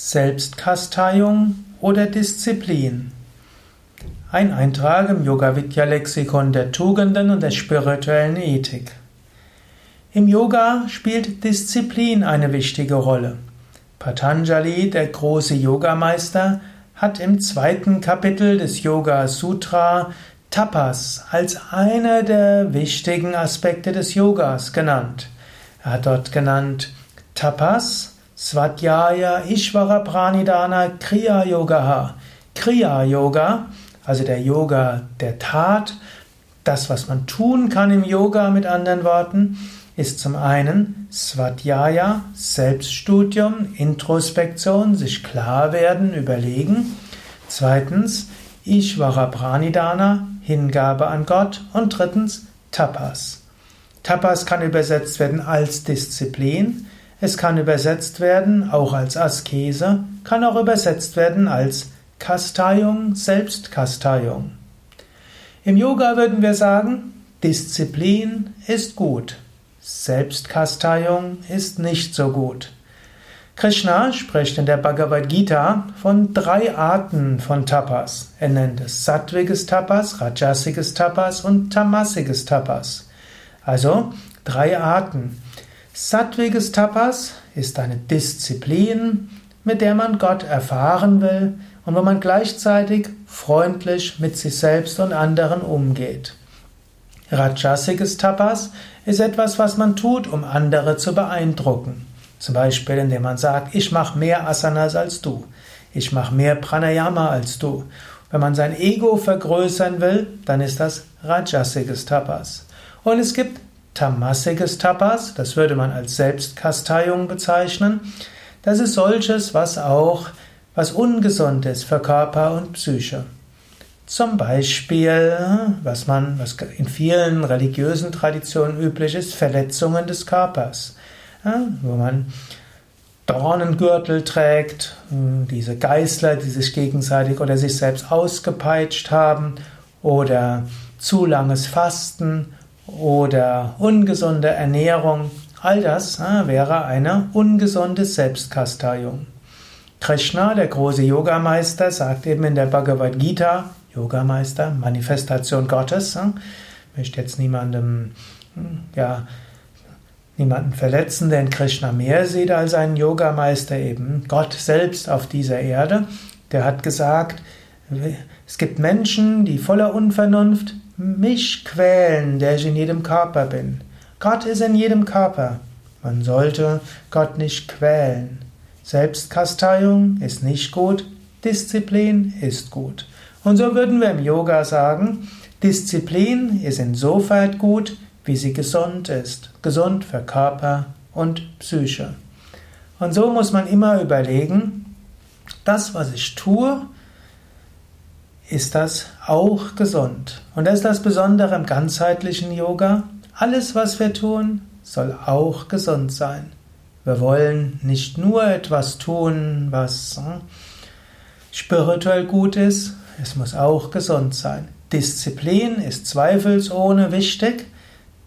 Selbstkasteiung oder Disziplin? Ein Eintrag im Yoga Vidya Lexikon der Tugenden und der spirituellen Ethik. Im Yoga spielt Disziplin eine wichtige Rolle. Patanjali, der große Yogameister, hat im zweiten Kapitel des Yoga Sutra Tapas als einer der wichtigen Aspekte des Yogas genannt. Er hat dort genannt Tapas, Svadhyaya Ishvara Pranidhana Kriya Yoga. Kriya Yoga, also der Yoga der Tat, das, was man tun kann im Yoga mit anderen Worten, ist zum einen Svadhyaya, Selbststudium, Introspektion, sich klar werden, überlegen. Zweitens Ishvara Pranidhana, Hingabe an Gott. Und drittens Tapas. Tapas kann übersetzt werden als Disziplin. Es kann übersetzt werden auch als Askese, kann auch übersetzt werden als Kasteiung, Selbstkasteiung. Im Yoga würden wir sagen, Disziplin ist gut, Selbstkasteiung ist nicht so gut. Krishna spricht in der Bhagavad Gita von drei Arten von Tapas. Er nennt es sattwiges Tapas, rajasiges Tapas und tamasiges Tapas. Also drei Arten. Sattwiges Tapas ist eine Disziplin, mit der man Gott erfahren will und wo man gleichzeitig freundlich mit sich selbst und anderen umgeht. Rajasiges Tapas ist etwas, was man tut, um andere zu beeindrucken. Zum Beispiel, indem man sagt, ich mache mehr Asanas als du. Ich mache mehr Pranayama als du. Wenn man sein Ego vergrößern will, dann ist das Rajasiges Tapas. Und es gibt tamasiges Tapas, das würde man als Selbstkasteiung bezeichnen. Das ist solches, was auch was ungesund ist für Körper und Psyche. Zum Beispiel, was man, was in vielen religiösen Traditionen üblich ist, Verletzungen des Körpers, wo man Dornengürtel trägt, diese Geißler, die sich gegenseitig oder sich selbst ausgepeitscht haben, oder zu langes Fasten oder ungesunde Ernährung, all das wäre eine ungesunde Selbstkasteiung. Krishna, der große Yogameister, sagt eben in der Bhagavad Gita, Yogameister, Manifestation Gottes, ich möchte jetzt niemandem, hm, ja, niemanden verletzen, der in Krishna mehr sieht als einen Yogameister eben, Gott selbst auf dieser Erde, der hat gesagt, es gibt Menschen, die voller Unvernunft mich quälen, der ich in jedem Körper bin. Gott ist in jedem Körper. Man sollte Gott nicht quälen. Selbstkasteiung ist nicht gut, Disziplin ist gut. Und so würden wir im Yoga sagen, Disziplin ist insofern gut, wie sie gesund ist. Gesund für Körper und Psyche. Und so muss man immer überlegen, das, was ich tue, ist das auch gesund. Und das ist das Besondere im ganzheitlichen Yoga. Alles, was wir tun, soll auch gesund sein. Wir wollen nicht nur etwas tun, was hm, spirituell gut ist, es muss auch gesund sein. Disziplin ist zweifelsohne wichtig,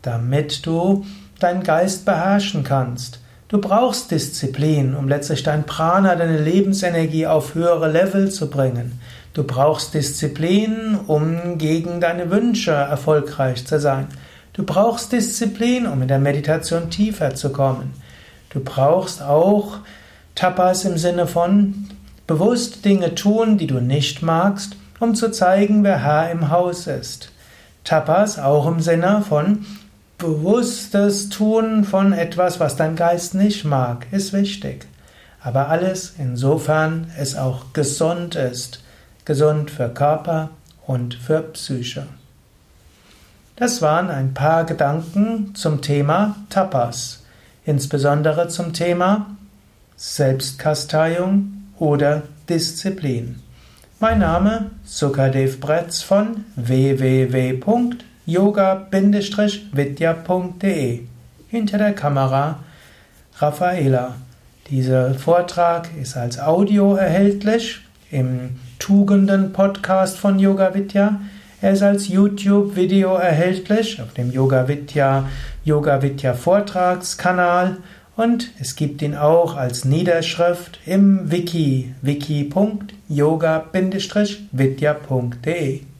damit du deinen Geist beherrschen kannst. Du brauchst Disziplin, um letztlich dein Prana, deine Lebensenergie auf höhere Level zu bringen. Du brauchst Disziplin, um gegen deine Wünsche erfolgreich zu sein. Du brauchst Disziplin, um in der Meditation tiefer zu kommen. Du brauchst auch Tapas im Sinne von bewusst Dinge tun, die du nicht magst, um zu zeigen, wer Herr im Haus ist. Tapas auch im Sinne von bewusstes Tun von etwas, was dein Geist nicht mag, ist wichtig. Aber alles insofern es auch gesund ist gesund für Körper und für Psyche. Das waren ein paar Gedanken zum Thema Tapas, insbesondere zum Thema Selbstkasteiung oder Disziplin. Mein Name Sukadev Bretz von www.yoga-vidya.de Hinter der Kamera Raffaela. Dieser Vortrag ist als Audio erhältlich im Tugenden-Podcast von Yoga Vidya. Er ist als YouTube-Video erhältlich auf dem Yoga Vidya, Yoga Vidya Vortragskanal Und es gibt ihn auch als Niederschrift im Wiki wiki.yoga-vidya.de